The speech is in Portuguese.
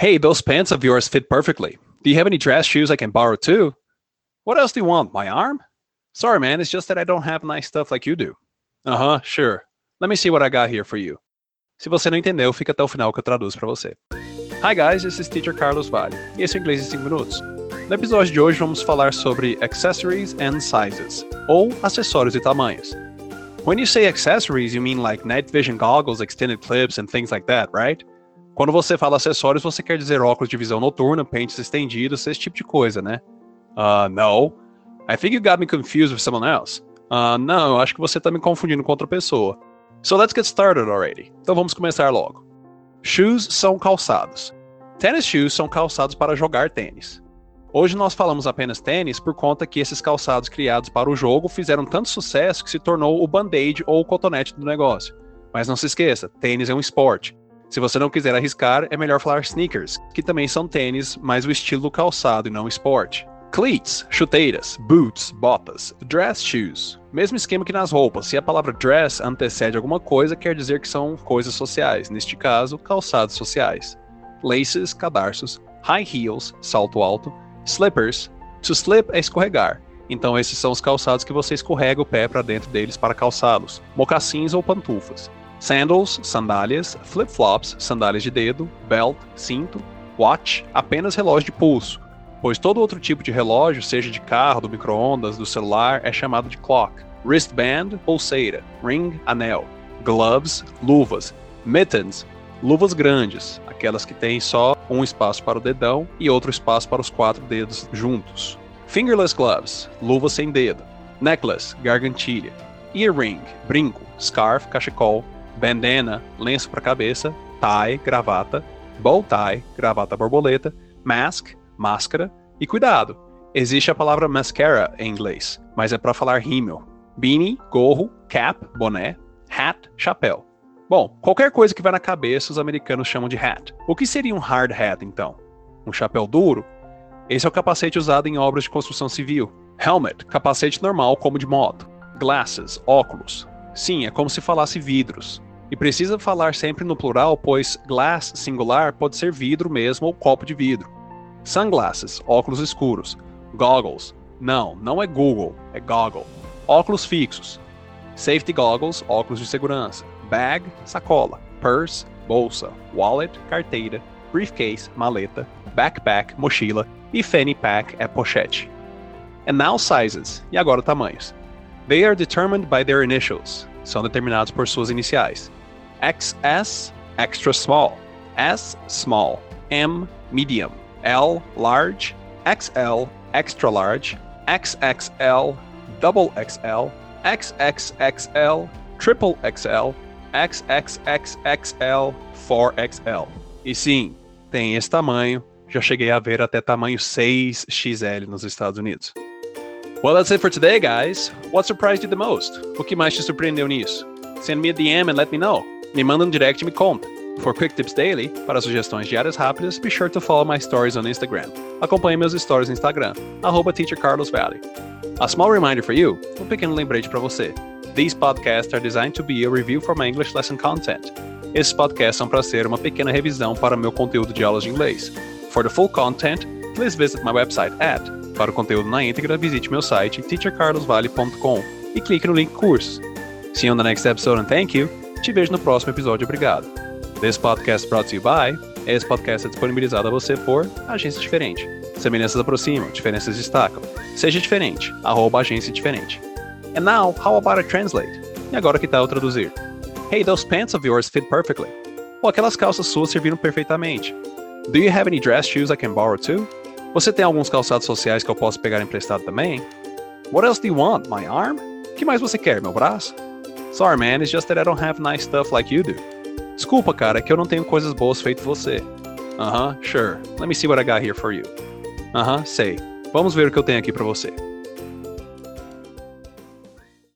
Hey, those pants of yours fit perfectly. Do you have any dress shoes I can borrow too? What else do you want? My arm? Sorry, man, it's just that I don't have nice stuff like you do. Uh huh, sure. Let me see what I got here for you. Se você não entendeu, fica até o final que eu traduzo para você. Hi guys, this is Teacher Carlos Vale, e esse é o Inglês em 5 Minutos. No episódio de hoje vamos falar sobre accessories and sizes, ou acessórios e tamanhos. When you say accessories, you mean like night vision goggles, extended clips and things like that, right? Quando você fala acessórios, você quer dizer óculos de visão noturna, pentes estendidos, esse tipo de coisa, né? Uh, no. I think you got me confused with someone else. Uh, não, acho que você está me confundindo com outra pessoa. So let's get started already. Então vamos começar logo. Shoes são calçados. Tennis shoes são calçados para jogar tênis. Hoje nós falamos apenas tênis por conta que esses calçados criados para o jogo fizeram tanto sucesso que se tornou o band-aid ou o cotonete do negócio. Mas não se esqueça, tênis é um esporte. Se você não quiser arriscar, é melhor falar sneakers, que também são tênis, mas o estilo do calçado e não esporte. Cleats, chuteiras, boots, botas, dress shoes. Mesmo esquema que nas roupas, se a palavra dress antecede alguma coisa, quer dizer que são coisas sociais, neste caso, calçados sociais. Laces, cadarços, high heels, salto alto, Slippers. To slip é escorregar. Então esses são os calçados que você escorrega o pé para dentro deles para calçá-los. Mocassins ou pantufas. Sandals, sandálias, flip-flops, sandálias de dedo, belt, cinto, watch, apenas relógio de pulso, pois todo outro tipo de relógio, seja de carro, do micro-ondas, do celular, é chamado de clock. Wristband, pulseira, ring, anel, gloves, luvas, mittens, luvas grandes, aquelas que têm só um espaço para o dedão e outro espaço para os quatro dedos juntos. Fingerless gloves, luva sem dedo. Necklace, gargantilha. Earring, brinco. Scarf, cachecol. Bandana, lenço para cabeça. Tie, gravata. Bow tie, gravata borboleta. Mask, máscara. E cuidado, existe a palavra mascara em inglês, mas é para falar rímel. Beanie, gorro. Cap, boné. Hat, chapéu. Bom, qualquer coisa que vai na cabeça os americanos chamam de hat. O que seria um hard hat, então? Um chapéu duro? Esse é o capacete usado em obras de construção civil. Helmet, capacete normal como de moto. Glasses, óculos. Sim, é como se falasse vidros. E precisa falar sempre no plural, pois glass singular pode ser vidro mesmo ou copo de vidro. Sunglasses, óculos escuros. Goggles, não, não é Google, é goggle. Óculos fixos. Safety goggles, óculos de segurança bag, sacola, purse, bolsa, wallet, carteira, briefcase, maleta, backpack, mochila e fanny pack é pochete. And now sizes, e agora tamanhos. They are determined by their initials, são determinados por suas iniciais. XS, extra small, S, small, M, medium, L, large, XL, extra large, XXL, double XL, XXXL, triple XL, XXXXL 4XL. E sim, tem esse tamanho. Já cheguei a ver até tamanho 6XL nos Estados Unidos. Well, that's it for today, guys. What surprised you the most? O que mais te surpreendeu nisso? Send me a DM and let me know. Me manda um direct e me conta. For quick tips daily, para sugestões diárias rápidas, be sure to follow my stories on Instagram. Acompanhe meus stories no Instagram, arroba teachercarlosvalley. A small reminder for you, um pequeno lembrete para você. These podcasts are designed to be a review for my English lesson content. Esses podcasts são para ser uma pequena revisão para meu conteúdo de aulas de inglês. For the full content, please visit my website at. Para o conteúdo na íntegra, visite meu site teachercarlosvale.com e clique no link cursos. See you on the next episode and thank you. Te vejo no próximo episódio. Obrigado. This podcast brought to you by. Esse podcast é disponibilizado a você por Agência Diferente. Semelhanças aproximam, diferenças destacam. Seja diferente. Arroba Agência Diferente. And now, how about I translate? E agora que tal traduzir? Hey, those pants of yours fit perfectly. Ou aquelas calças suas serviram perfeitamente. Do you have any dress shoes I can borrow too? Você tem alguns calçados sociais que eu posso pegar emprestado também? What else do you want? My arm? Que mais você quer, meu braço? Sorry, man, it's just that I don't have nice stuff like you do. Desculpa, cara, é que eu não tenho coisas boas feito você. Uh-huh, sure. Let me see what I got here for you. Uh-huh, sei. Vamos ver o que eu tenho aqui para você.